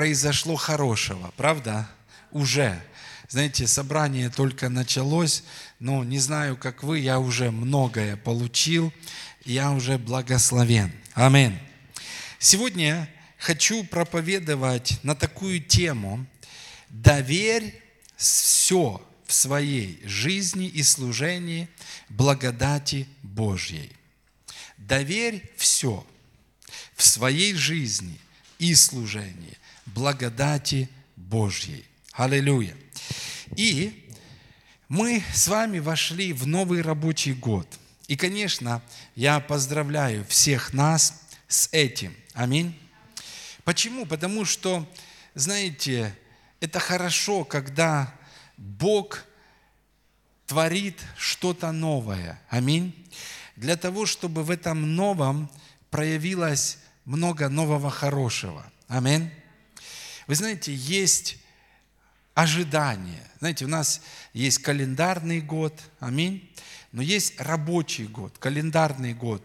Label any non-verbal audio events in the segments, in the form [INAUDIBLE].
произошло хорошего, правда? Уже. Знаете, собрание только началось, но не знаю, как вы, я уже многое получил, я уже благословен. Аминь. Сегодня хочу проповедовать на такую тему «Доверь все в своей жизни и служении благодати Божьей». Доверь все в своей жизни и служении благодати Божьей. Аллилуйя. И мы с вами вошли в новый рабочий год. И, конечно, я поздравляю всех нас с этим. Аминь. Почему? Потому что, знаете, это хорошо, когда Бог творит что-то новое. Аминь. Для того, чтобы в этом новом проявилось много нового хорошего. Аминь. Вы знаете, есть ожидание. Знаете, у нас есть календарный год, аминь, но есть рабочий год. Календарный год,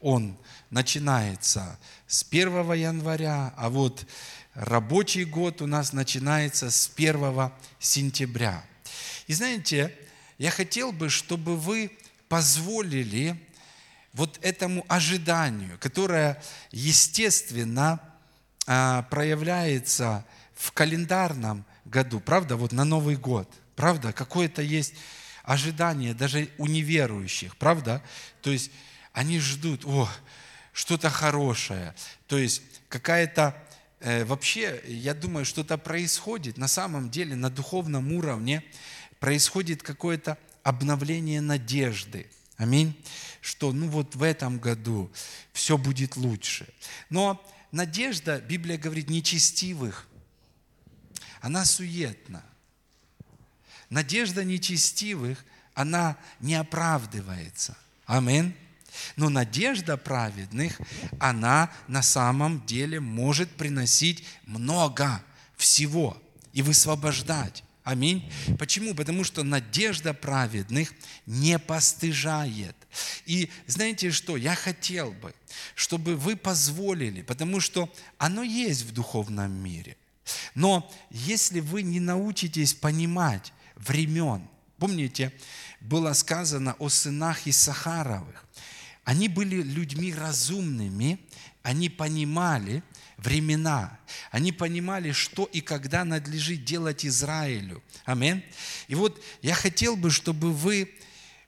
он начинается с 1 января, а вот рабочий год у нас начинается с 1 сентября. И знаете, я хотел бы, чтобы вы позволили вот этому ожиданию, которое, естественно, а, проявляется в календарном году, правда, вот на Новый год, правда, какое-то есть ожидание даже у неверующих, правда? То есть они ждут, о, что-то хорошее, то есть какая-то э, вообще, я думаю, что-то происходит на самом деле на духовном уровне, происходит какое-то обновление надежды. Аминь. Что ну вот в этом году все будет лучше. Но надежда, Библия говорит, нечестивых она суетна. Надежда нечестивых, она не оправдывается. Амин. Но надежда праведных, она на самом деле может приносить много всего и высвобождать. Аминь. Почему? Потому что надежда праведных не постыжает. И знаете что? Я хотел бы, чтобы вы позволили, потому что оно есть в духовном мире – но если вы не научитесь понимать времен, помните, было сказано о сынах Исахаровых, они были людьми разумными, они понимали времена, они понимали, что и когда надлежит делать Израилю. Амин. И вот я хотел бы, чтобы вы,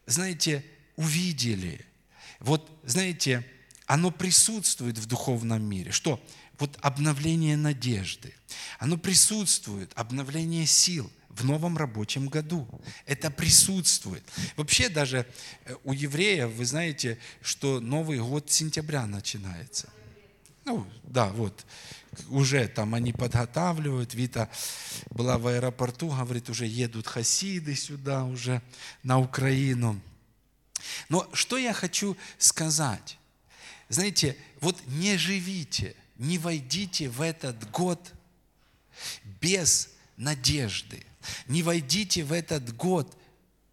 знаете, увидели, вот, знаете, оно присутствует в духовном мире. Что? Вот обновление надежды. Оно присутствует, обновление сил в новом рабочем году. Это присутствует. Вообще даже э, у евреев, вы знаете, что Новый год сентября начинается. Ну, да, вот. Уже там они подготавливают. Вита была в аэропорту, говорит, уже едут хасиды сюда, уже на Украину. Но что я хочу сказать? Знаете, вот не живите – не войдите в этот год без надежды. Не войдите в этот год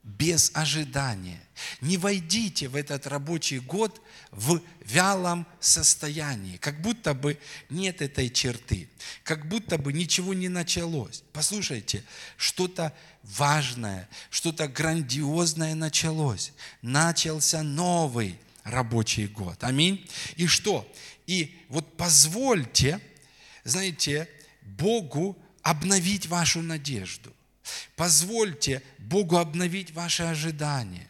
без ожидания. Не войдите в этот рабочий год в вялом состоянии, как будто бы нет этой черты, как будто бы ничего не началось. Послушайте, что-то важное, что-то грандиозное началось. Начался новый рабочий год. Аминь. И что? И вот позвольте, знаете, Богу обновить вашу надежду. Позвольте Богу обновить ваши ожидания.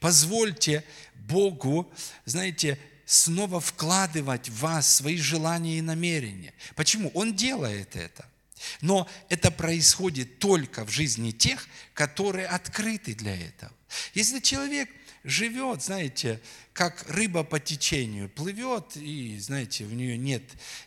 Позвольте Богу, знаете, снова вкладывать в вас свои желания и намерения. Почему? Он делает это. Но это происходит только в жизни тех, которые открыты для этого. Если человек живет, знаете, как рыба по течению, плывет, и, знаете, у нее нет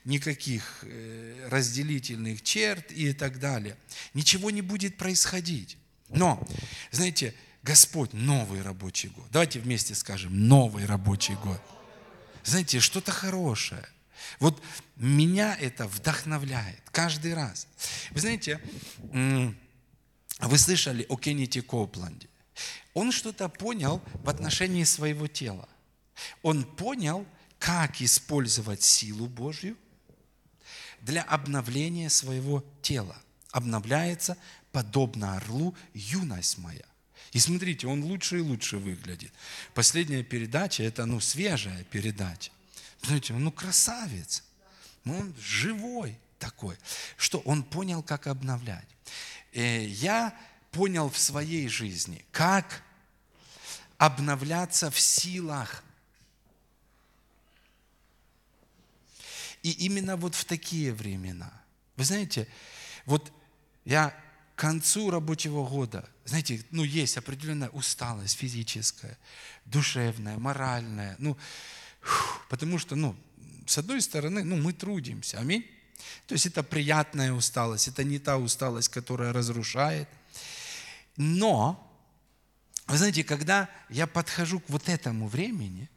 никаких э, разделительных черт и так далее. Ничего не будет происходить. Но, знаете, Господь, новый рабочий год. Давайте вместе скажем, новый рабочий год. Знаете, что-то хорошее. Вот меня это вдохновляет каждый раз. Вы знаете, вы слышали о Кеннете Копланде. Он что-то понял в отношении своего тела. Он понял, как использовать силу Божью для обновления своего тела. Обновляется, подобно орлу, юность моя. И смотрите, он лучше и лучше выглядит. Последняя передача, это ну свежая передача. Смотрите, ну красавец. Он живой такой. Что он понял, как обновлять. Э, я понял в своей жизни, как обновляться в силах. И именно вот в такие времена. Вы знаете, вот я к концу рабочего года, знаете, ну есть определенная усталость физическая, душевная, моральная, ну, потому что, ну, с одной стороны, ну, мы трудимся, аминь. То есть это приятная усталость, это не та усталость, которая разрушает. Но, вы знаете, когда я подхожу к вот этому времени,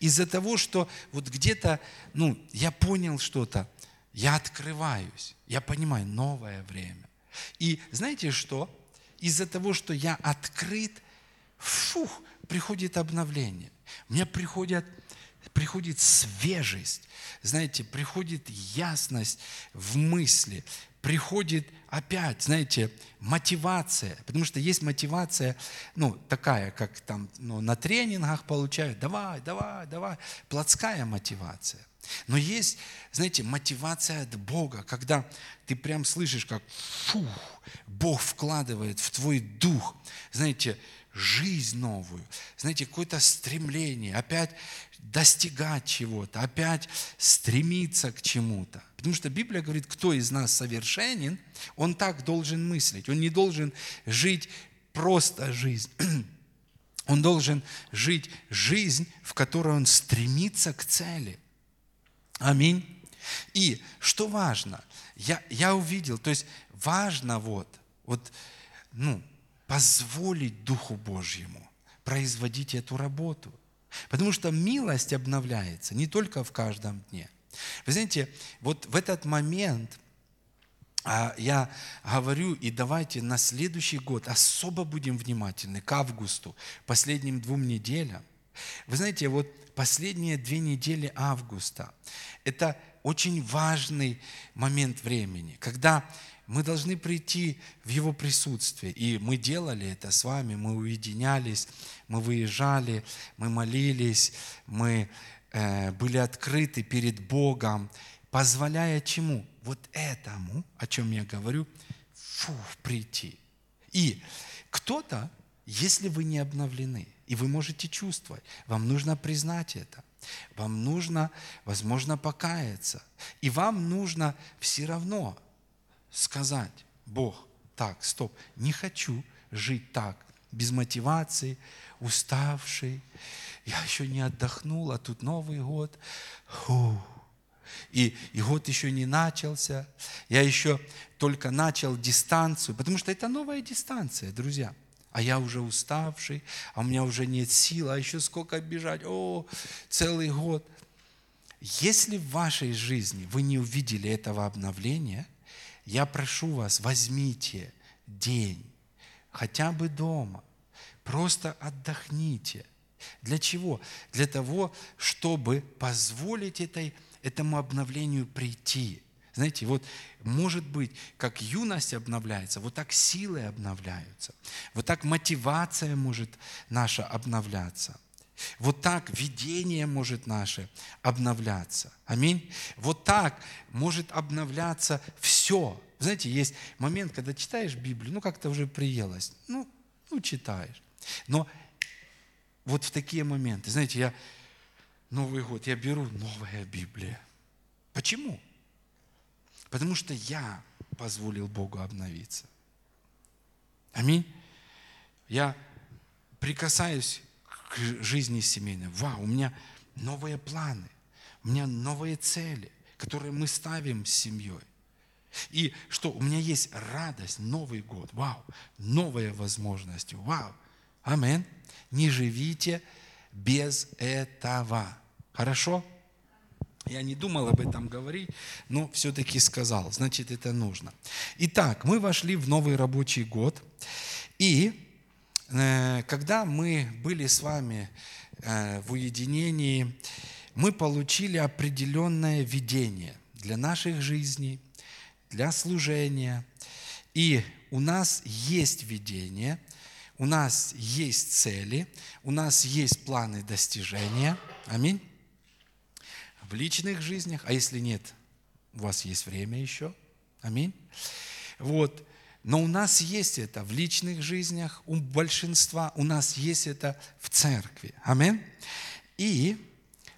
из-за того, что вот где-то, ну, я понял что-то, я открываюсь, я понимаю, новое время. И знаете что? Из-за того, что я открыт, фух, приходит обновление. Мне приходят приходит свежесть, знаете, приходит ясность в мысли, приходит опять, знаете, мотивация, потому что есть мотивация, ну, такая, как там ну, на тренингах получают, давай, давай, давай, плотская мотивация. Но есть, знаете, мотивация от Бога, когда ты прям слышишь, как фух, Бог вкладывает в твой дух, знаете, жизнь новую, знаете, какое-то стремление, опять достигать чего-то, опять стремиться к чему-то. Потому что Библия говорит, кто из нас совершенен, он так должен мыслить. Он не должен жить просто жизнь. [CLEARS THROAT] Он должен жить жизнь, в которой он стремится к цели. Аминь. И что важно, я, я увидел, то есть важно вот, вот, ну, позволить Духу Божьему производить эту работу – Потому что милость обновляется не только в каждом дне. Вы знаете, вот в этот момент а, я говорю, и давайте на следующий год особо будем внимательны к августу, последним двум неделям. Вы знаете, вот последние две недели августа – это очень важный момент времени, когда мы должны прийти в Его присутствие. И мы делали это с вами, мы уединялись, мы выезжали, мы молились, мы э, были открыты перед Богом, позволяя чему? Вот этому, о чем я говорю, фу, прийти. И кто-то, если вы не обновлены, и вы можете чувствовать, вам нужно признать это. Вам нужно, возможно, покаяться. И вам нужно все равно сказать, Бог, так, стоп, не хочу жить так, без мотивации, уставший. Я еще не отдохнул, а тут Новый год. Фу. И, и год еще не начался. Я еще только начал дистанцию, потому что это новая дистанция, друзья. А я уже уставший, а у меня уже нет сил, а еще сколько бежать. О, целый год. Если в вашей жизни вы не увидели этого обновления – я прошу вас, возьмите день, хотя бы дома, просто отдохните. Для чего? Для того, чтобы позволить этой, этому обновлению прийти. Знаете, вот может быть, как юность обновляется, вот так силы обновляются, вот так мотивация может наша обновляться – вот так видение может наше обновляться. Аминь. Вот так может обновляться все. Знаете, есть момент, когда читаешь Библию, ну как-то уже приелось. Ну, ну читаешь. Но вот в такие моменты, знаете, я Новый год, я беру новая Библия. Почему? Потому что я позволил Богу обновиться. Аминь. Я прикасаюсь к жизни семейной. Вау, у меня новые планы, у меня новые цели, которые мы ставим с семьей. И что, у меня есть радость, Новый год, вау, новые возможности, вау. Амин. Не живите без этого. Хорошо? Я не думал об этом говорить, но все-таки сказал. Значит, это нужно. Итак, мы вошли в новый рабочий год. И Э, когда мы были с вами э, в уединении, мы получили определенное видение для наших жизней, для служения. И у нас есть видение, у нас есть цели, у нас есть планы достижения. Аминь. В личных жизнях, а если нет, у вас есть время еще. Аминь. Вот. Но у нас есть это в личных жизнях, у большинства, у нас есть это в церкви. Аминь. И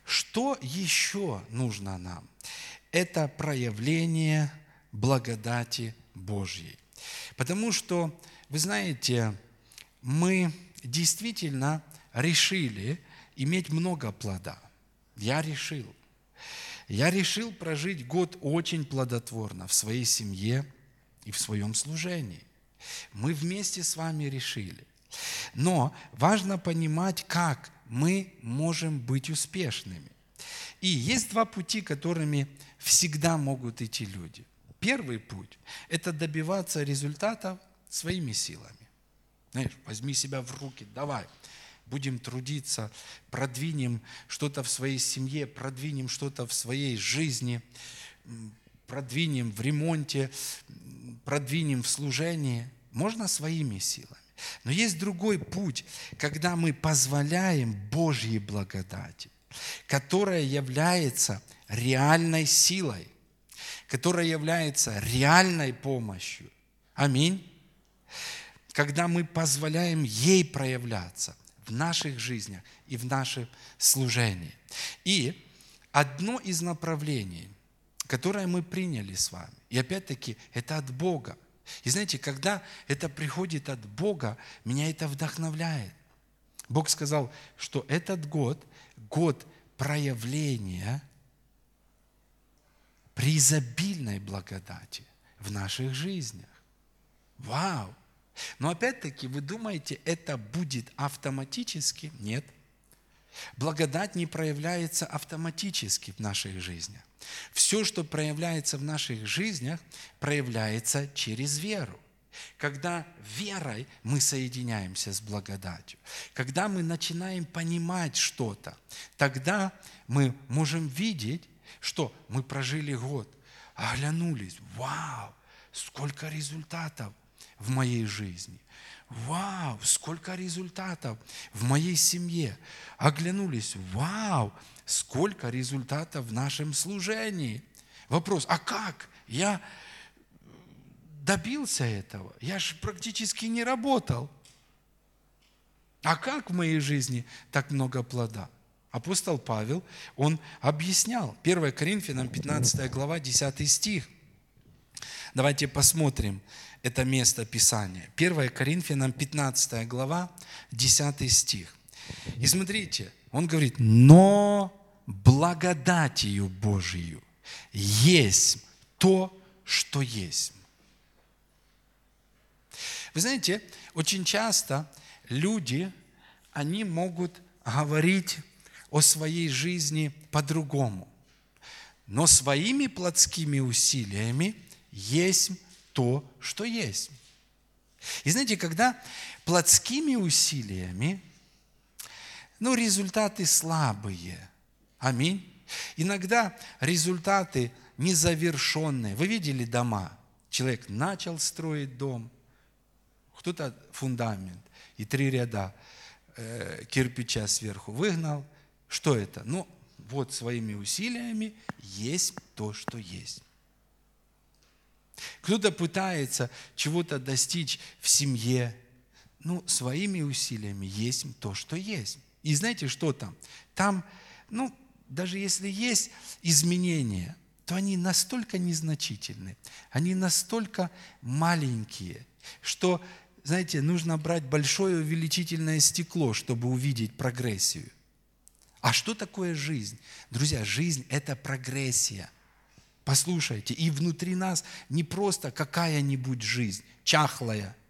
что еще нужно нам? Это проявление благодати Божьей. Потому что, вы знаете, мы действительно решили иметь много плода. Я решил. Я решил прожить год очень плодотворно в своей семье и в своем служении. Мы вместе с вами решили. Но важно понимать, как мы можем быть успешными. И есть два пути, которыми всегда могут идти люди. Первый путь – это добиваться результатов своими силами. Знаешь, возьми себя в руки, давай, будем трудиться, продвинем что-то в своей семье, продвинем что-то в своей жизни, продвинем в ремонте, продвинем в служении. Можно своими силами. Но есть другой путь, когда мы позволяем Божьей благодати, которая является реальной силой, которая является реальной помощью. Аминь. Когда мы позволяем ей проявляться в наших жизнях и в нашем служении. И одно из направлений, которое мы приняли с вами, и опять-таки это от Бога – и знаете, когда это приходит от Бога, меня это вдохновляет. Бог сказал, что этот год – год проявления преизобильной благодати в наших жизнях. Вау! Но опять-таки, вы думаете, это будет автоматически? Нет. Благодать не проявляется автоматически в наших жизнях. Все, что проявляется в наших жизнях, проявляется через веру. Когда верой мы соединяемся с благодатью, когда мы начинаем понимать что-то, тогда мы можем видеть, что мы прожили год, оглянулись, вау, сколько результатов в моей жизни. Вау, сколько результатов в моей семье. Оглянулись, вау, сколько результатов в нашем служении. Вопрос, а как? Я добился этого. Я же практически не работал. А как в моей жизни так много плода? Апостол Павел, он объяснял. 1 Коринфянам 15 глава, 10 стих. Давайте посмотрим это место Писания. 1 Коринфянам 15 глава, 10 стих. И смотрите, он говорит, но благодатью Божию есть то, что есть. Вы знаете, очень часто люди, они могут говорить о своей жизни по-другому. Но своими плотскими усилиями есть то, что есть. И знаете, когда плотскими усилиями, ну, результаты слабые – Аминь. Иногда результаты незавершенные. Вы видели дома? Человек начал строить дом, кто-то фундамент и три ряда э, кирпича сверху выгнал. Что это? Ну, вот своими усилиями есть то, что есть. Кто-то пытается чего-то достичь в семье. Ну, своими усилиями есть то, что есть. И знаете, что там? Там, ну, даже если есть изменения, то они настолько незначительны, они настолько маленькие, что, знаете, нужно брать большое увеличительное стекло, чтобы увидеть прогрессию. А что такое жизнь? Друзья, жизнь – это прогрессия. Послушайте, и внутри нас не просто какая-нибудь жизнь, чахлая –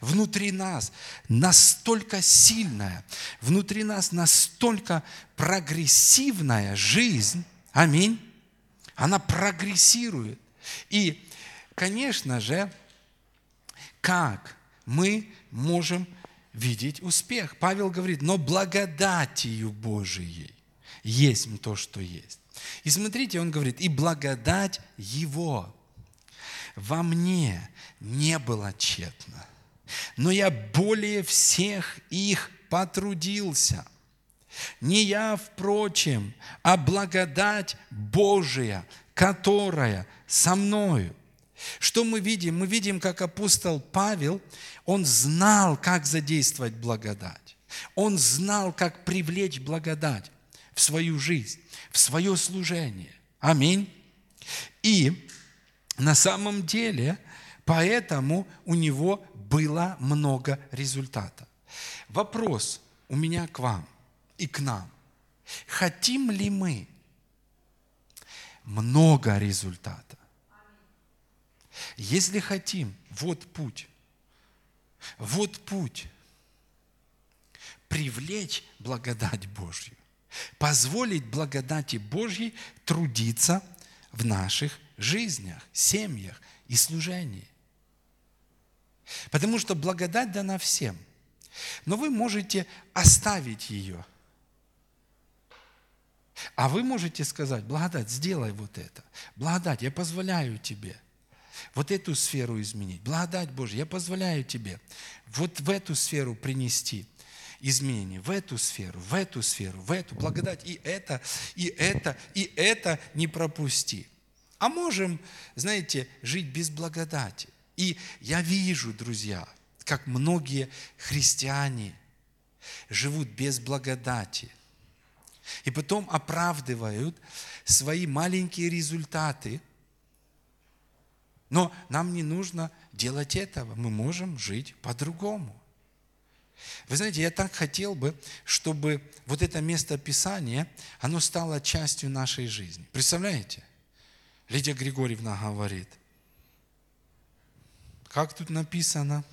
внутри нас настолько сильная, внутри нас настолько прогрессивная жизнь, аминь, она прогрессирует. И, конечно же, как мы можем видеть успех? Павел говорит, но благодатью Божией есть то, что есть. И смотрите, он говорит, и благодать Его во мне не была тщетна, но я более всех их потрудился. Не я, впрочем, а благодать Божия, которая со мною. Что мы видим? Мы видим, как апостол Павел, он знал, как задействовать благодать. Он знал, как привлечь благодать в свою жизнь, в свое служение. Аминь. И на самом деле, поэтому у него было много результата. Вопрос у меня к вам и к нам. Хотим ли мы много результата? Если хотим, вот путь. Вот путь. Привлечь благодать Божью. Позволить благодати Божьей трудиться в наших жизнях, семьях и служении. Потому что благодать дана всем. Но вы можете оставить ее. А вы можете сказать, благодать, сделай вот это. Благодать, я позволяю тебе вот эту сферу изменить. Благодать Божья, я позволяю тебе вот в эту сферу принести изменения, в эту сферу, в эту сферу, в эту благодать. И это, и это, и это не пропусти. А можем, знаете, жить без благодати. И я вижу, друзья, как многие христиане живут без благодати. И потом оправдывают свои маленькие результаты. Но нам не нужно делать этого. Мы можем жить по-другому. Вы знаете, я так хотел бы, чтобы вот это место Писания, оно стало частью нашей жизни. Представляете? Лидия Григорьевна говорит, как тут написано?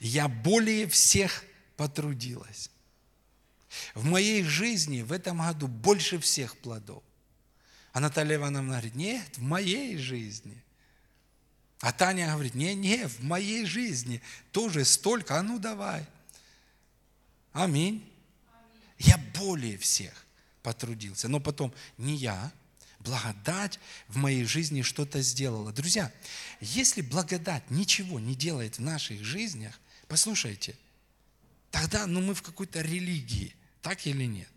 Я более всех потрудилась. В моей жизни в этом году больше всех плодов. А Наталья Ивановна говорит, нет, в моей жизни. А Таня говорит, не, не, в моей жизни тоже столько, а ну давай. Аминь. Я более всех потрудился. Но потом не я, благодать в моей жизни что-то сделала. Друзья, если благодать ничего не делает в наших жизнях, послушайте, тогда ну, мы в какой-то религии, так или нет?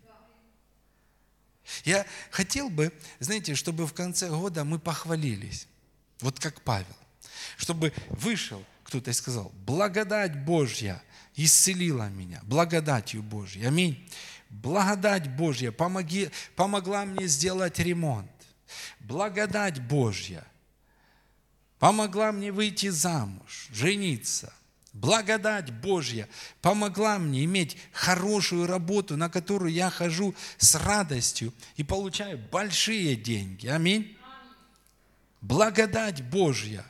Я хотел бы, знаете, чтобы в конце года мы похвалились, вот как Павел, чтобы вышел кто-то и сказал, благодать Божья исцелила меня, благодатью Божьей. Аминь. Благодать Божья помоги, помогла мне сделать ремонт. Благодать Божья помогла мне выйти замуж, жениться. Благодать Божья помогла мне иметь хорошую работу, на которую я хожу с радостью и получаю большие деньги. Аминь. Благодать Божья.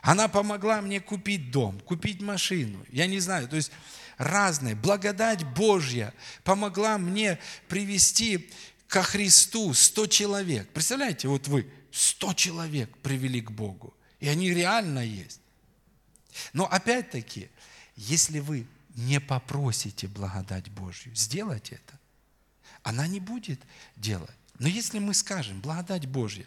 Она помогла мне купить дом, купить машину. Я не знаю, то есть разные. Благодать Божья помогла мне привести ко Христу 100 человек. Представляете, вот вы 100 человек привели к Богу. И они реально есть. Но опять-таки, если вы не попросите благодать Божью сделать это, она не будет делать. Но если мы скажем, благодать Божья,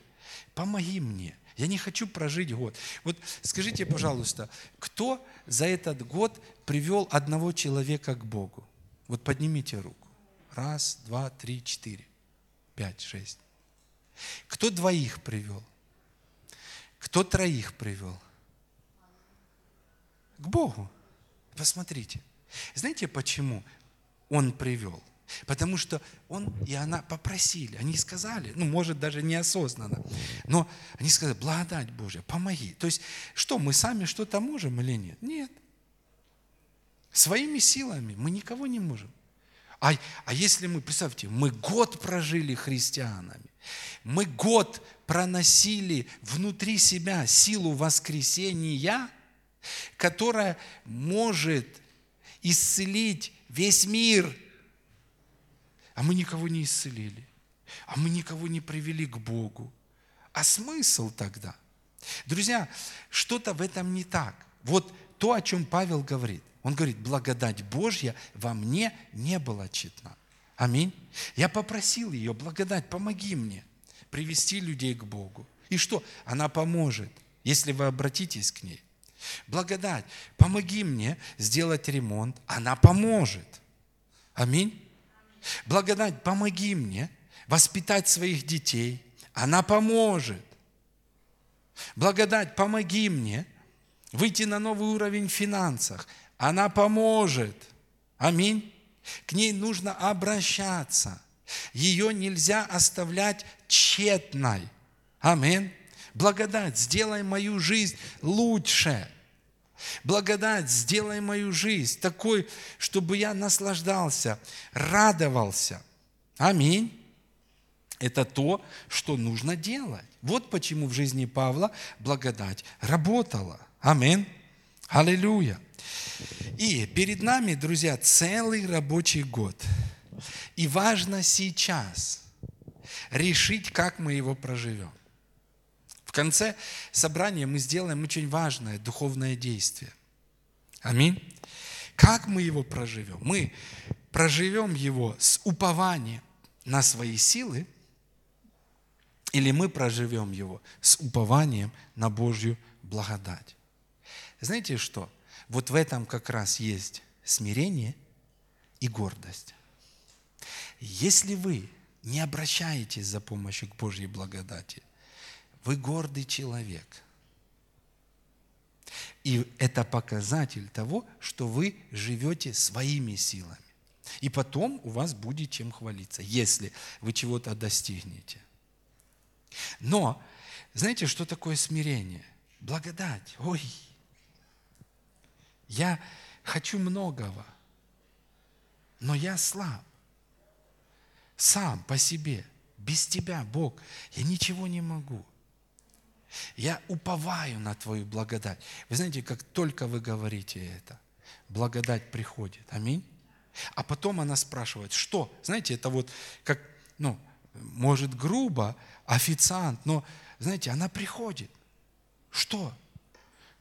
помоги мне, я не хочу прожить год. Вот скажите, пожалуйста, кто за этот год привел одного человека к Богу? Вот поднимите руку. Раз, два, три, четыре, пять, шесть. Кто двоих привел? Кто троих привел? К Богу. Посмотрите. Знаете, почему он привел? Потому что он и она попросили, они сказали, ну, может, даже неосознанно, но они сказали, благодать Божья, помоги. То есть, что, мы сами что-то можем или нет? Нет. Своими силами мы никого не можем. А, а если мы, представьте, мы год прожили христианами, мы год проносили внутри себя силу воскресения, которая может исцелить весь мир – а мы никого не исцелили, а мы никого не привели к Богу. А смысл тогда? Друзья, что-то в этом не так. Вот то, о чем Павел говорит. Он говорит, благодать Божья во мне не была читна. Аминь. Я попросил ее, благодать, помоги мне привести людей к Богу. И что? Она поможет, если вы обратитесь к ней. Благодать, помоги мне сделать ремонт. Она поможет. Аминь. Благодать, помоги мне воспитать своих детей. Она поможет. Благодать, помоги мне выйти на новый уровень в финансах. Она поможет. Аминь. К ней нужно обращаться. Ее нельзя оставлять тщетной. Аминь. Благодать, сделай мою жизнь лучше. Благодать, сделай мою жизнь такой, чтобы я наслаждался, радовался. Аминь. Это то, что нужно делать. Вот почему в жизни Павла благодать работала. Аминь. Аллилуйя. И перед нами, друзья, целый рабочий год. И важно сейчас решить, как мы его проживем. В конце собрания мы сделаем очень важное духовное действие. Аминь. Как мы его проживем? Мы проживем его с упованием на свои силы, или мы проживем его с упованием на Божью благодать. Знаете что? Вот в этом как раз есть смирение и гордость. Если вы не обращаетесь за помощью к Божьей благодати, вы гордый человек. И это показатель того, что вы живете своими силами. И потом у вас будет чем хвалиться, если вы чего-то достигнете. Но, знаете, что такое смирение? Благодать. Ой, я хочу многого, но я слаб. Сам по себе, без Тебя, Бог, я ничего не могу. Я уповаю на Твою благодать. Вы знаете, как только вы говорите это, благодать приходит. Аминь. А потом она спрашивает, что? Знаете, это вот как, ну, может грубо, официант, но, знаете, она приходит. Что?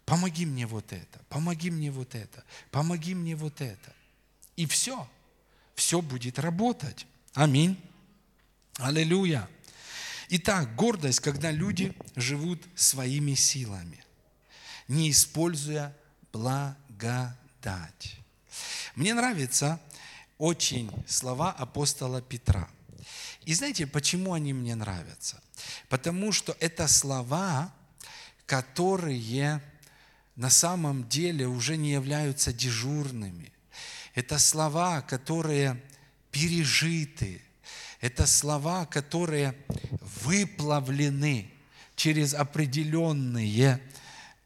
Помоги мне вот это, помоги мне вот это, помоги мне вот это. И все. Все будет работать. Аминь. Аллилуйя. Итак, гордость, когда люди живут своими силами, не используя благодать. Мне нравятся очень слова апостола Петра. И знаете, почему они мне нравятся? Потому что это слова, которые на самом деле уже не являются дежурными. Это слова, которые пережиты. Это слова, которые выплавлены через определенные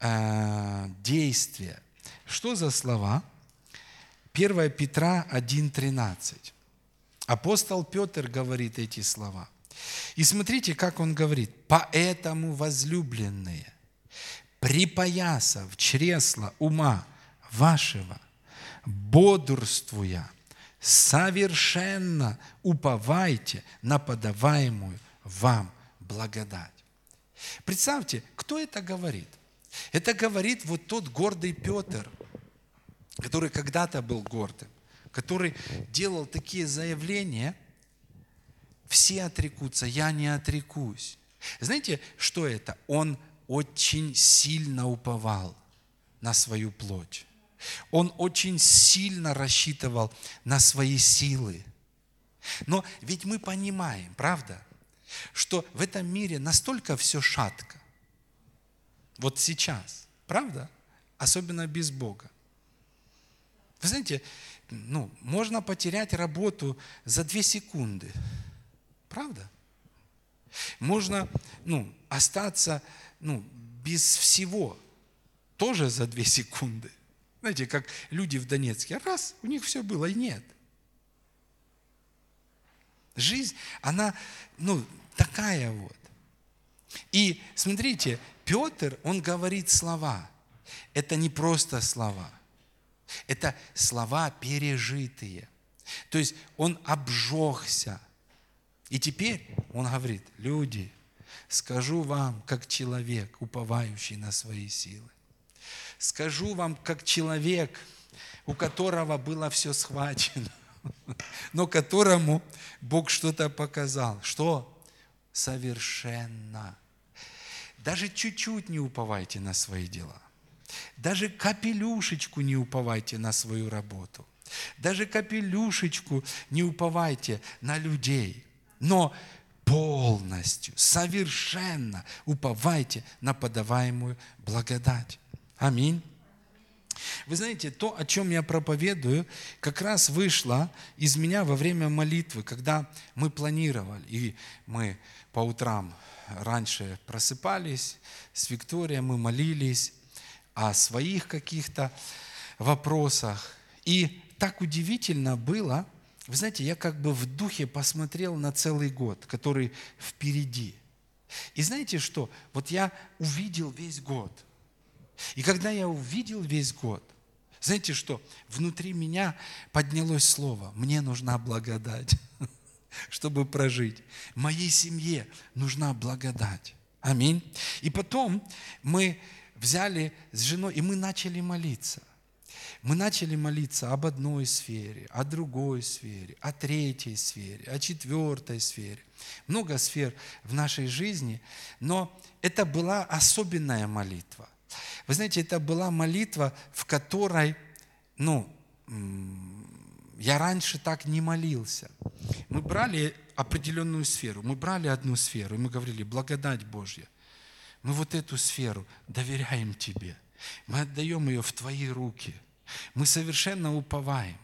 э, действия. Что за слова? 1 Петра 1.13. Апостол Петр говорит эти слова. И смотрите, как он говорит. «Поэтому, возлюбленные, припоясав чресла ума вашего, бодрствуя, совершенно уповайте на подаваемую вам благодать. Представьте, кто это говорит? Это говорит вот тот гордый Петр, который когда-то был гордым, который делал такие заявления, все отрекутся, я не отрекусь. Знаете, что это? Он очень сильно уповал на свою плоть. Он очень сильно рассчитывал на свои силы. Но ведь мы понимаем, правда, что в этом мире настолько все шатко. Вот сейчас, правда? Особенно без Бога. Вы знаете, ну, можно потерять работу за две секунды. Правда? Можно ну, остаться ну, без всего, тоже за две секунды. Знаете, как люди в Донецке, раз, у них все было, и нет. Жизнь, она, ну, такая вот. И смотрите, Петр, он говорит слова. Это не просто слова. Это слова пережитые. То есть он обжегся. И теперь он говорит, люди, скажу вам, как человек, уповающий на свои силы. Скажу вам, как человек, у которого было все схвачено, [LAUGHS] но которому Бог что-то показал. Что? Совершенно. Даже чуть-чуть не уповайте на свои дела. Даже капелюшечку не уповайте на свою работу. Даже капелюшечку не уповайте на людей. Но полностью, совершенно уповайте на подаваемую благодать. Аминь. Вы знаете, то, о чем я проповедую, как раз вышло из меня во время молитвы, когда мы планировали, и мы по утрам раньше просыпались с Викторией, мы молились о своих каких-то вопросах. И так удивительно было, вы знаете, я как бы в духе посмотрел на целый год, который впереди. И знаете что? Вот я увидел весь год. И когда я увидел весь год, знаете что? Внутри меня поднялось слово. Мне нужна благодать, [LAUGHS] чтобы прожить. Моей семье нужна благодать. Аминь. И потом мы взяли с женой, и мы начали молиться. Мы начали молиться об одной сфере, о другой сфере, о третьей сфере, о четвертой сфере. Много сфер в нашей жизни, но это была особенная молитва. Вы знаете, это была молитва, в которой, ну, я раньше так не молился. Мы брали определенную сферу, мы брали одну сферу, и мы говорили, благодать Божья. Мы вот эту сферу доверяем Тебе. Мы отдаем ее в Твои руки – мы совершенно уповаем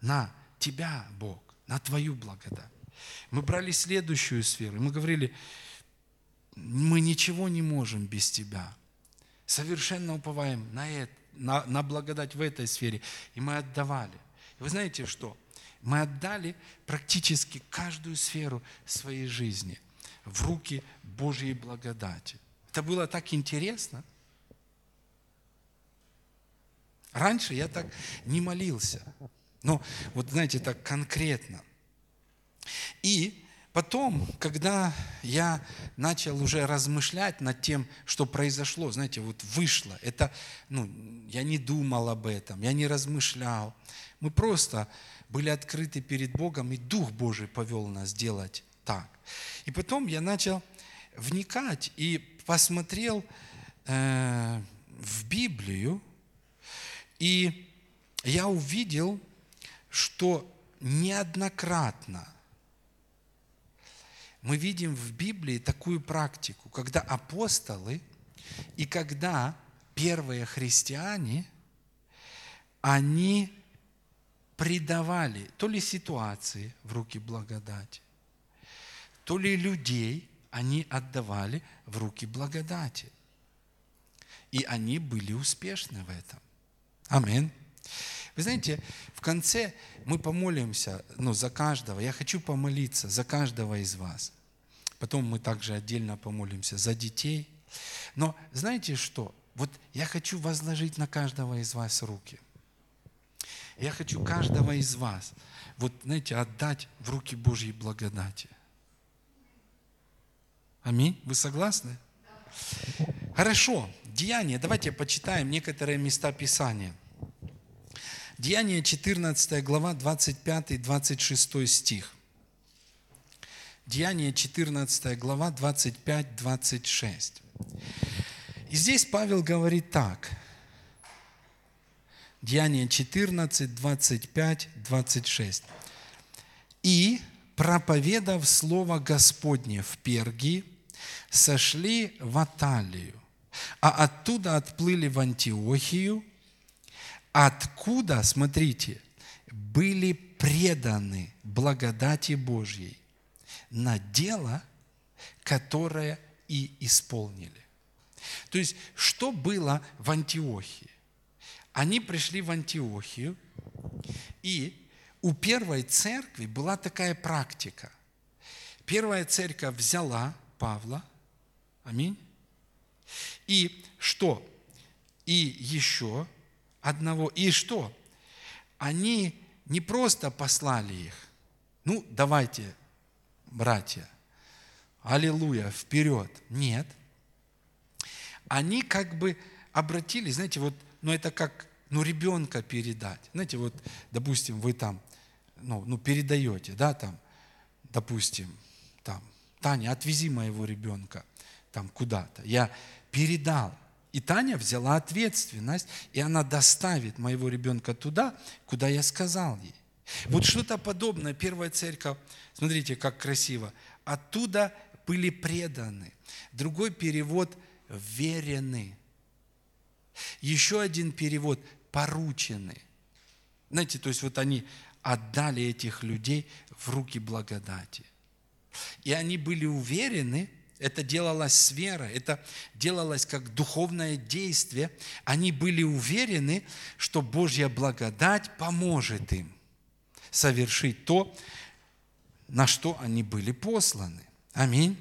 на Тебя, Бог, на Твою благодать. Мы брали следующую сферу, и мы говорили, мы ничего не можем без Тебя. Совершенно уповаем на, это, на, на благодать в этой сфере, и мы отдавали. И вы знаете что? Мы отдали практически каждую сферу своей жизни в руки Божьей благодати. Это было так интересно – Раньше я так не молился. Но вот знаете, так конкретно. И потом, когда я начал уже размышлять над тем, что произошло, знаете, вот вышло, это, ну, я не думал об этом, я не размышлял. Мы просто были открыты перед Богом, и Дух Божий повел нас делать так. И потом я начал вникать и посмотрел э, в Библию, и я увидел, что неоднократно мы видим в Библии такую практику, когда апостолы и когда первые христиане, они предавали то ли ситуации в руки благодати, то ли людей они отдавали в руки благодати. И они были успешны в этом. Аминь. Вы знаете, в конце мы помолимся ну, за каждого. Я хочу помолиться за каждого из вас. Потом мы также отдельно помолимся за детей. Но знаете что? Вот я хочу возложить на каждого из вас руки. Я хочу каждого из вас, вот знаете, отдать в руки Божьей благодати. Аминь. Вы согласны? Хорошо. Деяния. Давайте почитаем некоторые места Писания. Деяние 14 глава 25-26 стих. Деяние 14 глава 25-26. И здесь Павел говорит так. Деяние 14, 25, 26. «И, проповедав Слово Господне в Пергии, сошли в Аталию, а оттуда отплыли в Антиохию, откуда, смотрите, были преданы благодати Божьей на дело, которое и исполнили. То есть, что было в Антиохии? Они пришли в Антиохию, и у первой церкви была такая практика. Первая церковь взяла Павла, аминь, и что? И еще одного. И что? Они не просто послали их. Ну, давайте, братья, аллилуйя, вперед. Нет. Они как бы обратились, знаете, вот, ну это как ну, ребенка передать. Знаете, вот, допустим, вы там, ну, ну передаете, да, там, допустим, там, Таня, отвези моего ребенка там куда-то. Я передал. И Таня взяла ответственность, и она доставит моего ребенка туда, куда я сказал ей. Вот что-то подобное. Первая церковь, смотрите, как красиво. Оттуда были преданы. Другой перевод – верены. Еще один перевод – поручены. Знаете, то есть вот они отдали этих людей в руки благодати. И они были уверены, это делалось с верой, это делалось как духовное действие. Они были уверены, что Божья благодать поможет им совершить то, на что они были посланы. Аминь.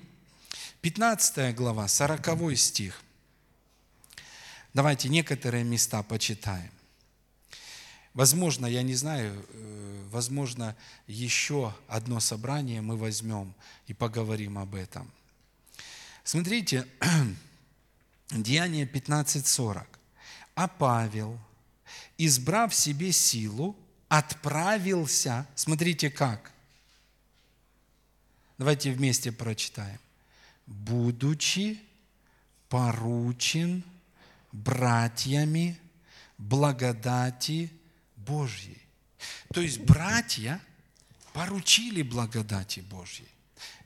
15 глава, 40 стих. Давайте некоторые места почитаем. Возможно, я не знаю, э, возможно, еще одно собрание мы возьмем и поговорим об этом. Смотрите, [CLEARS THROAT] Деяние 15.40. А Павел, избрав себе силу, отправился, смотрите как. Давайте вместе прочитаем. Будучи поручен братьями благодати Божьей. То есть братья поручили благодати Божьей.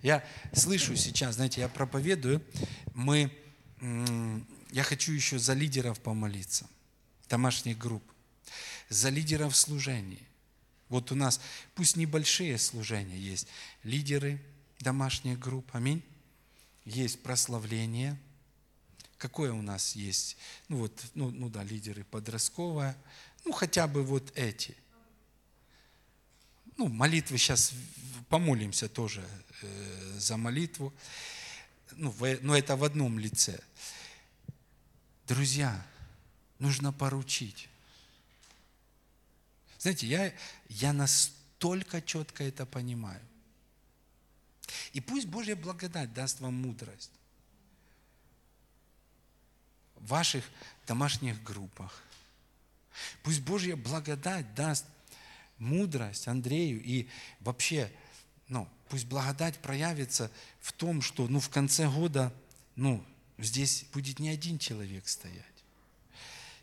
Я слышу сейчас, знаете, я проповедую, мы, я хочу еще за лидеров помолиться, домашних групп, за лидеров служений. Вот у нас, пусть небольшие служения есть, лидеры домашних групп, аминь, есть прославление – Какое у нас есть? Ну вот, ну, ну да, лидеры подростковая. Ну хотя бы вот эти. Ну, молитвы сейчас помолимся тоже э, за молитву. Ну, в, но это в одном лице. Друзья, нужно поручить. Знаете, я, я настолько четко это понимаю. И пусть Божья благодать даст вам мудрость в ваших домашних группах. Пусть Божья благодать даст мудрость Андрею и вообще, ну, пусть благодать проявится в том, что, ну, в конце года, ну, здесь будет не один человек стоять,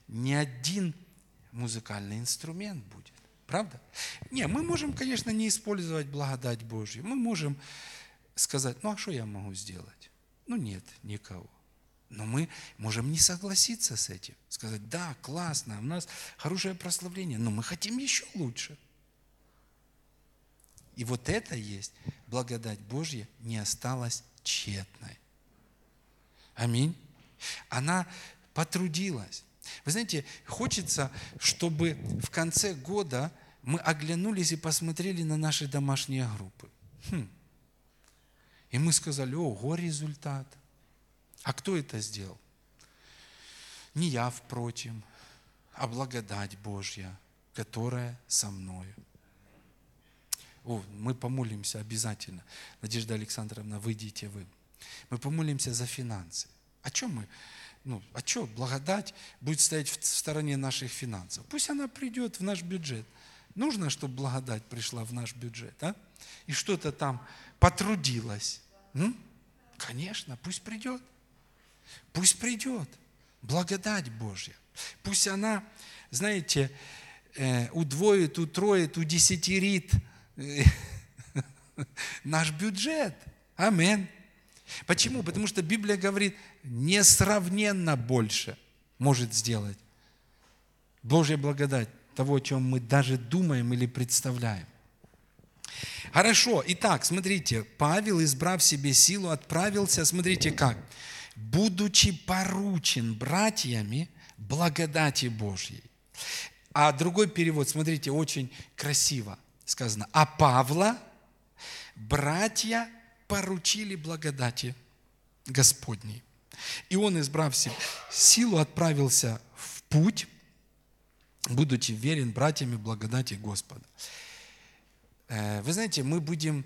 не один музыкальный инструмент будет. Правда? Не, мы можем, конечно, не использовать благодать Божью. Мы можем сказать, ну а что я могу сделать? Ну нет никого. Но мы можем не согласиться с этим. Сказать, да, классно, у нас хорошее прославление, но мы хотим еще лучше. И вот это есть благодать Божья не осталась тщетной. Аминь. Она потрудилась. Вы знаете, хочется, чтобы в конце года мы оглянулись и посмотрели на наши домашние группы. Хм. И мы сказали, ого, результат – а кто это сделал? Не я, впрочем, а благодать Божья, которая со мною. О, мы помолимся обязательно. Надежда Александровна, выйдите вы. Мы помолимся за финансы. О чем мы? Ну, а что, благодать будет стоять в стороне наших финансов? Пусть она придет в наш бюджет. Нужно, чтобы благодать пришла в наш бюджет, а? И что-то там потрудилось. М? Конечно, пусть придет. Пусть придет благодать Божья. Пусть она, знаете, э, удвоит, утроит, удесятерит э, [LAUGHS] наш бюджет. Амин. Почему? Потому что Библия говорит, несравненно больше может сделать Божья благодать того, о чем мы даже думаем или представляем. Хорошо, итак, смотрите, Павел, избрав себе силу, отправился, смотрите как – будучи поручен братьями благодати Божьей. А другой перевод, смотрите, очень красиво сказано. А Павла братья поручили благодати Господней. И он, избрав себе силу, отправился в путь, будучи верен братьями благодати Господа. Э, вы знаете, мы будем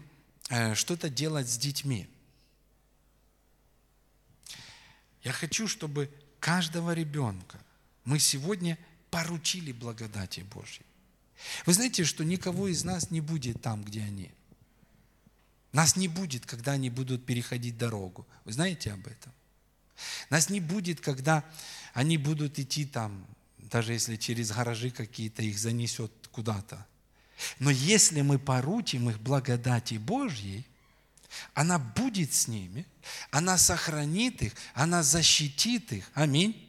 э, что-то делать с детьми – я хочу, чтобы каждого ребенка мы сегодня поручили благодати Божьей. Вы знаете, что никого из нас не будет там, где они. Нас не будет, когда они будут переходить дорогу. Вы знаете об этом? Нас не будет, когда они будут идти там, даже если через гаражи какие-то их занесет куда-то. Но если мы поручим их благодати Божьей, она будет с ними, она сохранит их, она защитит их. Аминь.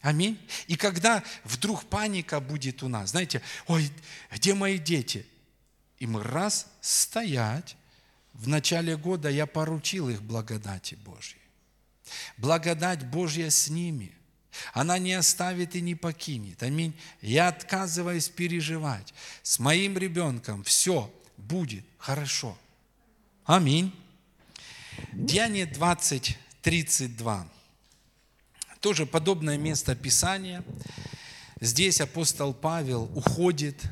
Аминь. И когда вдруг паника будет у нас, знаете, ой, где мои дети? И мы раз стоять, в начале года я поручил их благодати Божьей. Благодать Божья с ними. Она не оставит и не покинет. Аминь. Я отказываюсь переживать. С моим ребенком все будет хорошо. Аминь. Деяние 20, 32. Тоже подобное место Писания. Здесь апостол Павел уходит.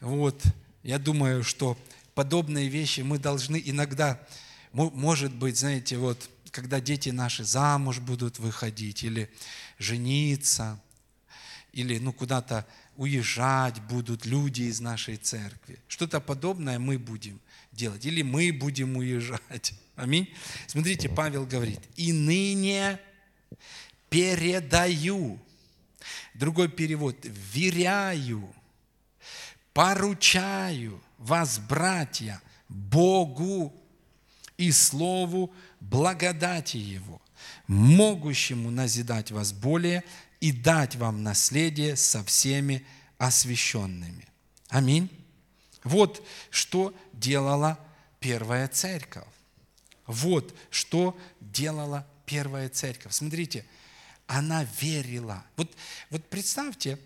Вот. Я думаю, что подобные вещи мы должны иногда, может быть, знаете, вот, когда дети наши замуж будут выходить, или жениться, или ну, куда-то уезжать будут люди из нашей церкви. Что-то подобное мы будем делать, или мы будем уезжать. [LAUGHS] Аминь. Смотрите, Павел говорит, и ныне передаю. Другой перевод, веряю, поручаю вас, братья, Богу и Слову благодати Его, могущему назидать вас более и дать вам наследие со всеми освященными. Аминь. Вот что делала первая церковь. Вот что делала первая церковь. Смотрите, она верила. Вот, вот представьте,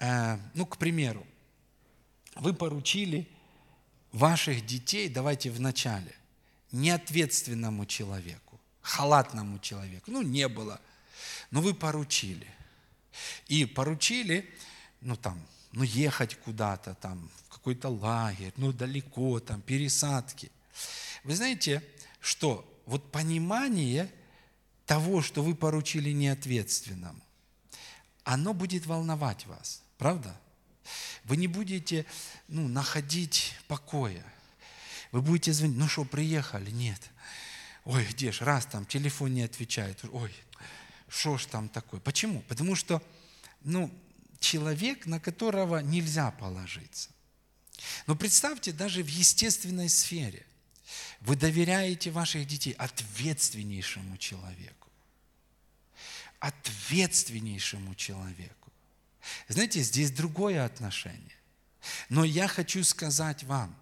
э, ну, к примеру, вы поручили ваших детей, давайте вначале, неответственному человеку, халатному человеку. Ну, не было. Но вы поручили. И поручили, ну, там, ну, ехать куда-то, там, в какой-то лагерь, ну, далеко, там, пересадки. Вы знаете, что вот понимание – того, что вы поручили неответственному, оно будет волновать вас, правда? Вы не будете ну, находить покоя. Вы будете звонить, ну что, приехали? Нет. Ой, где ж, раз там телефон не отвечает. Ой, что ж там такое? Почему? Потому что, ну, человек, на которого нельзя положиться. Но представьте, даже в естественной сфере – вы доверяете ваших детей ответственнейшему человеку. Ответственнейшему человеку. Знаете, здесь другое отношение. Но я хочу сказать вам,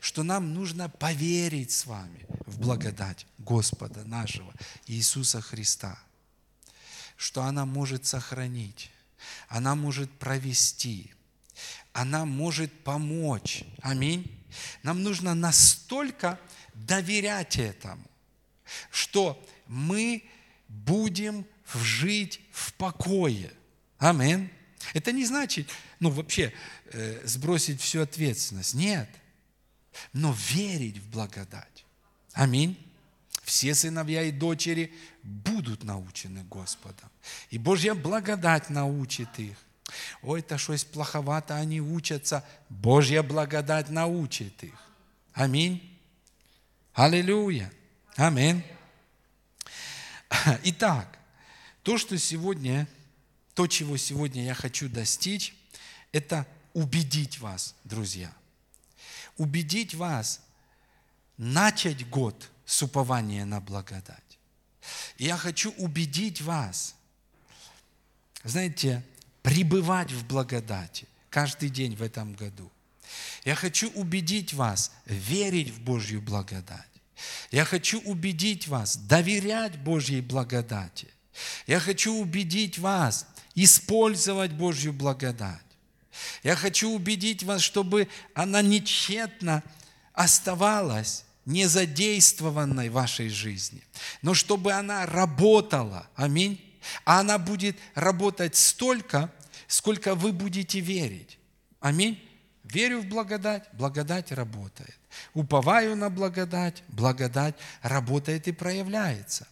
что нам нужно поверить с вами в благодать Господа нашего Иисуса Христа, что она может сохранить, она может провести, она может помочь. Аминь. Нам нужно настолько доверять этому, что мы будем жить в покое. Амин. Это не значит, ну вообще, э, сбросить всю ответственность. Нет. Но верить в благодать. Аминь. Все сыновья и дочери будут научены Господом. И Божья благодать научит их. Ой, это щось плоховато, они учатся. Божья благодать научит их. Аминь. Аллилуйя. Аминь. [LAUGHS] Итак, то, что сегодня, то, чего сегодня я хочу достичь, это убедить вас, друзья. Убедить вас начать год с упования на благодать. И я хочу убедить вас, знаете, пребывать в благодати каждый день в этом году. Я хочу убедить вас верить в Божью благодать. Я хочу убедить вас доверять Божьей благодати. Я хочу убедить вас использовать Божью благодать. Я хочу убедить вас, чтобы она нечетно оставалась незадействованной в вашей жизни, но чтобы она работала. Аминь а она будет работать столько, сколько вы будете верить. Аминь. Верю в благодать, благодать работает. Уповаю на благодать, благодать работает и проявляется.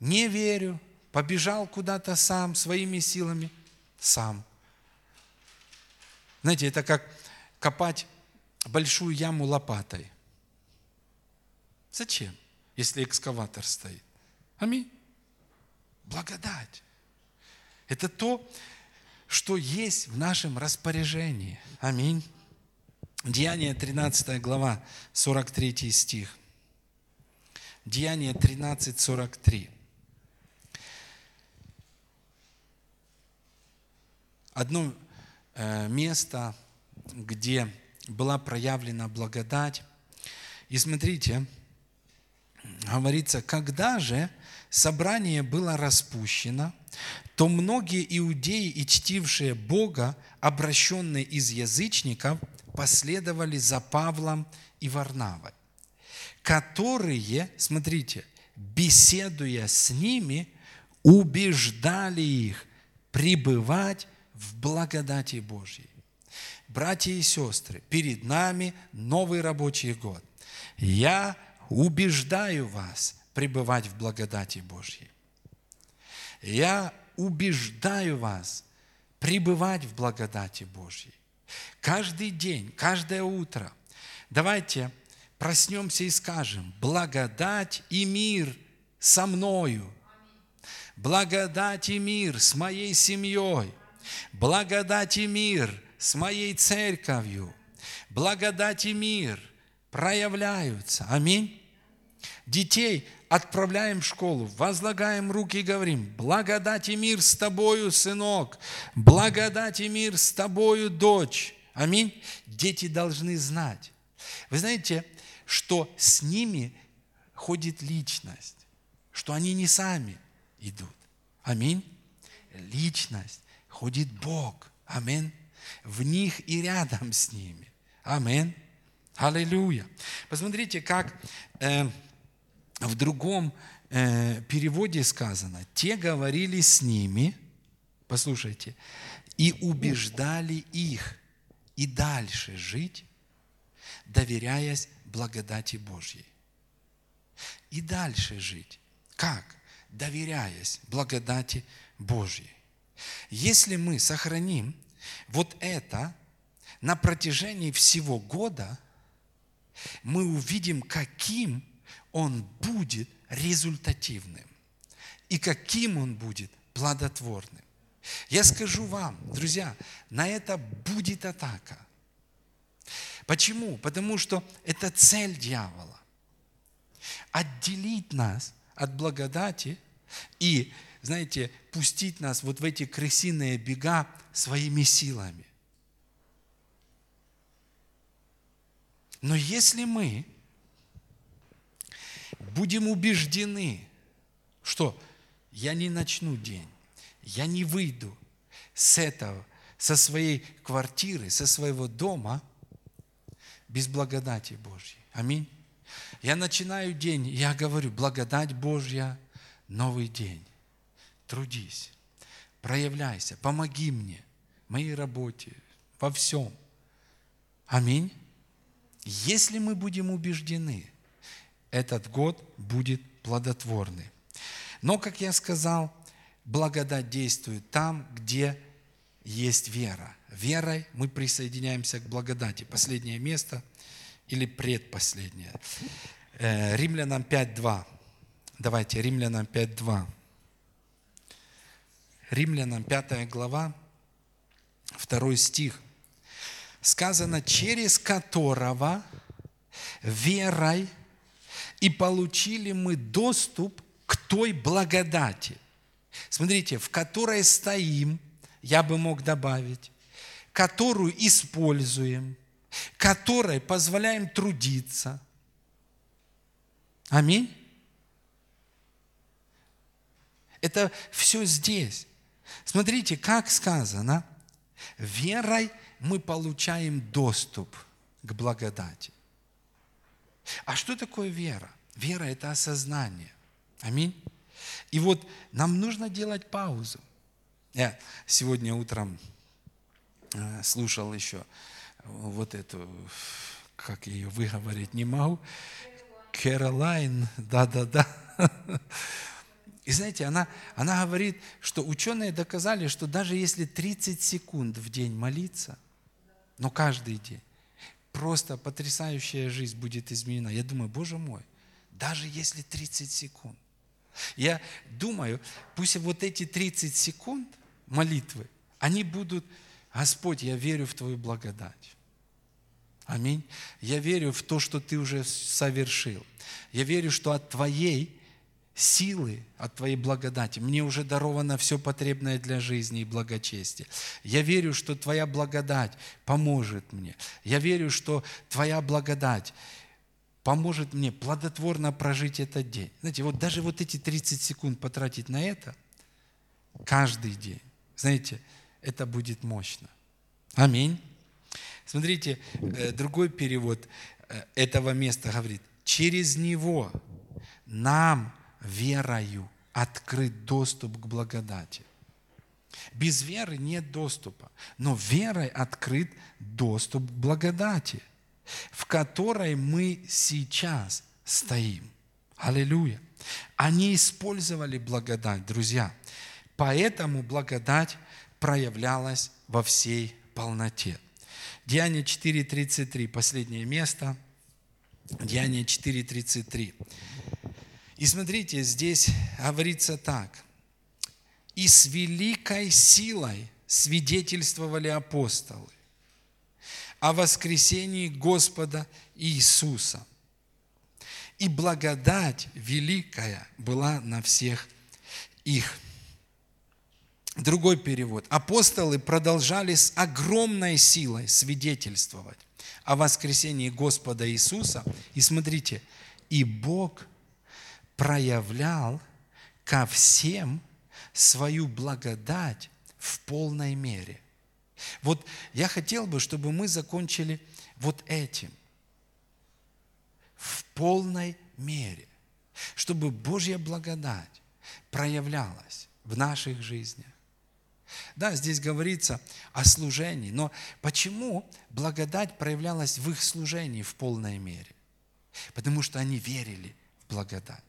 Не верю, побежал куда-то сам, своими силами, сам. Знаете, это как копать большую яму лопатой. Зачем, если экскаватор стоит? Аминь. Благодать. Это то, что есть в нашем распоряжении. Аминь. Деяние 13 глава, 43 стих. Деяние 13, 43. Одно место, где была проявлена благодать. И смотрите, говорится, когда же собрание было распущено, то многие иудеи и чтившие Бога, обращенные из язычников, последовали за Павлом и Варнавой, которые, смотрите, беседуя с ними, убеждали их пребывать в благодати Божьей. Братья и сестры, перед нами новый рабочий год. Я убеждаю вас пребывать в благодати Божьей. Я убеждаю вас пребывать в благодати Божьей. Каждый день, каждое утро. Давайте проснемся и скажем, благодать и мир со мною. Благодать и мир с моей семьей. Благодать и мир с моей церковью. Благодать и мир проявляются. Аминь. Детей отправляем в школу, возлагаем руки и говорим, благодать и мир с тобою, сынок, благодать и мир с тобою, дочь. Аминь. Дети должны знать. Вы знаете, что с ними ходит личность, что они не сами идут. Аминь. Личность, ходит Бог. Аминь. В них и рядом с ними. Аминь. Аллилуйя. Посмотрите, как э, в другом э, переводе сказано, те говорили с ними, послушайте, и убеждали их и дальше жить, доверяясь благодати Божьей. И дальше жить. Как? Доверяясь благодати Божьей. Если мы сохраним вот это на протяжении всего года, мы увидим, каким он будет результативным и каким он будет плодотворным. Я скажу вам, друзья, на это будет атака. Почему? Потому что это цель дьявола. Отделить нас от благодати и, знаете, пустить нас вот в эти крысиные бега своими силами. Но если мы будем убеждены, что я не начну день, я не выйду с этого, со своей квартиры, со своего дома без благодати Божьей. Аминь. Я начинаю день, я говорю, благодать Божья, новый день. Трудись, проявляйся, помоги мне, в моей работе, во всем. Аминь. Если мы будем убеждены, этот год будет плодотворный. Но, как я сказал, благодать действует там, где есть вера. Верой мы присоединяемся к благодати. Последнее место или предпоследнее. Э, Римлянам 5.2. Давайте, Римлянам 5.2. Римлянам 5 глава, 2 стих. Сказано, через которого верой – и получили мы доступ к той благодати. Смотрите, в которой стоим, я бы мог добавить, которую используем, которой позволяем трудиться. Аминь. Это все здесь. Смотрите, как сказано, верой мы получаем доступ к благодати. А что такое вера? Вера – это осознание. Аминь. И вот нам нужно делать паузу. Я сегодня утром э, слушал еще вот эту, как ее выговорить не могу, Кэролайн, да-да-да. [LAUGHS] И знаете, она, она говорит, что ученые доказали, что даже если 30 секунд в день молиться, но каждый день, просто потрясающая жизнь будет изменена. Я думаю, Боже мой, даже если 30 секунд. Я думаю, пусть вот эти 30 секунд молитвы, они будут, Господь, я верю в Твою благодать. Аминь. Я верю в то, что Ты уже совершил. Я верю, что от Твоей силы, от Твоей благодати мне уже даровано все потребное для жизни и благочестия. Я верю, что Твоя благодать поможет мне. Я верю, что Твоя благодать поможет мне плодотворно прожить этот день. Знаете, вот даже вот эти 30 секунд потратить на это каждый день, знаете, это будет мощно. Аминь. Смотрите, э, другой перевод э, этого места говорит, через него нам верою открыт доступ к благодати. Без веры нет доступа, но верой открыт доступ к благодати, в которой мы сейчас стоим. Аллилуйя. Они использовали благодать, друзья. Поэтому благодать проявлялась во всей полноте. Деяние 4.33, последнее место. Деяние 4.33. И смотрите, здесь говорится так. «И с великой силой свидетельствовали апостолы о воскресении Господа Иисуса. И благодать великая была на всех их». Другой перевод. Апостолы продолжали с огромной силой свидетельствовать о воскресении Господа Иисуса. И смотрите, и Бог проявлял ко всем свою благодать в полной мере. Вот я хотел бы, чтобы мы закончили вот этим. В полной мере. Чтобы Божья благодать проявлялась в наших жизнях. Да, здесь говорится о служении, но почему благодать проявлялась в их служении в полной мере? Потому что они верили в благодать.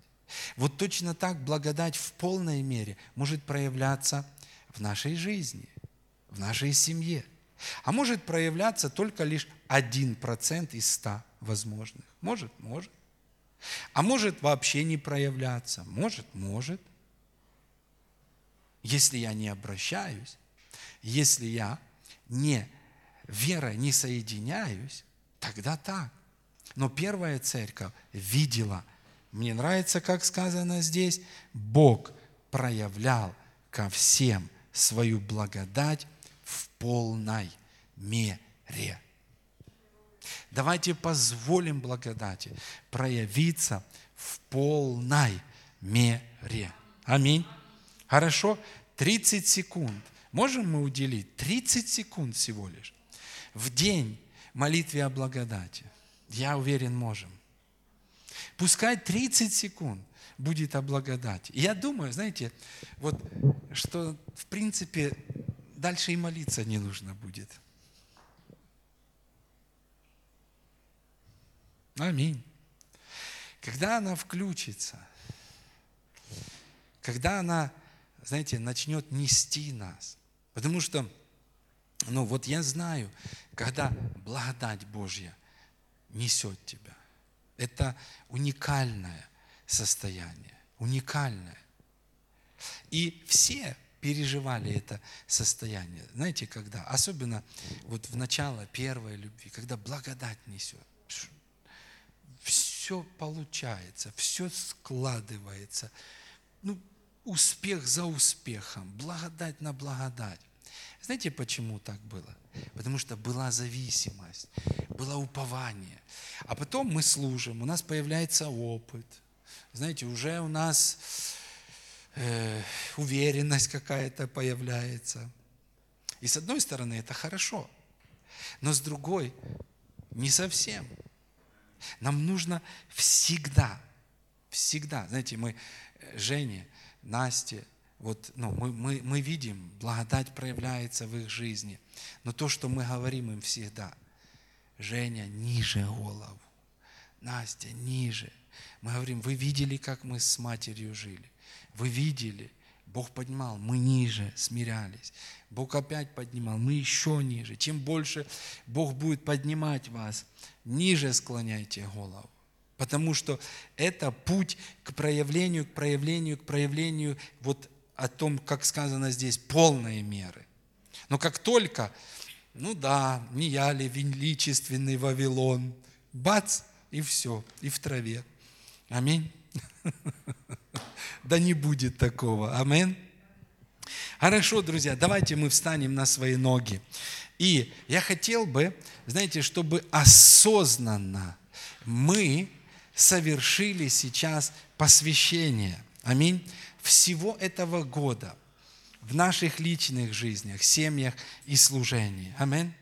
Вот точно так благодать в полной мере может проявляться в нашей жизни, в нашей семье. А может проявляться только лишь один процент из ста возможных. Может, может. А может вообще не проявляться. Может, может. Если я не обращаюсь, если я не верой не соединяюсь, тогда так. Но первая церковь видела мне нравится, как сказано здесь, Бог проявлял ко всем свою благодать в полной мере. Давайте позволим благодати проявиться в полной мере. Аминь. Хорошо? 30 секунд. Можем мы уделить 30 секунд всего лишь в день молитве о благодати? Я уверен, можем. Пускай 30 секунд будет о благодати. Я думаю, знаете, вот, что в принципе дальше и молиться не нужно будет. Аминь. Когда она включится, когда она, знаете, начнет нести нас, потому что, ну вот я знаю, когда благодать Божья несет тебя, это уникальное состояние, уникальное. И все переживали это состояние. Знаете, когда? Особенно вот в начало первой любви, когда благодать несет. Все получается, все складывается. Ну, успех за успехом, благодать на благодать. Знаете, почему так было? Потому что была зависимость, было упование. А потом мы служим, у нас появляется опыт. Знаете, уже у нас э, уверенность какая-то появляется. И с одной стороны это хорошо, но с другой не совсем. Нам нужно всегда, всегда, знаете, мы э, Жене, Насте, вот, ну, мы, мы, мы видим, благодать проявляется в их жизни. Но то, что мы говорим им всегда, Женя, ниже голову, Настя, ниже. Мы говорим, вы видели, как мы с матерью жили. Вы видели, Бог поднимал, мы ниже смирялись. Бог опять поднимал, мы еще ниже. Чем больше Бог будет поднимать вас, ниже склоняйте голову. Потому что это путь к проявлению, к проявлению, к проявлению вот о том, как сказано здесь, полной меры. Но как только, ну да, не я ли величественный Вавилон, бац, и все, и в траве. Аминь. [LAUGHS] Да не будет такого. Аминь. Хорошо, друзья, давайте мы встанем на свои ноги. И я хотел бы, знаете, чтобы осознанно мы совершили сейчас посвящение. Аминь. Всего этого года в наших личных жизнях, семьях и служении. Аминь.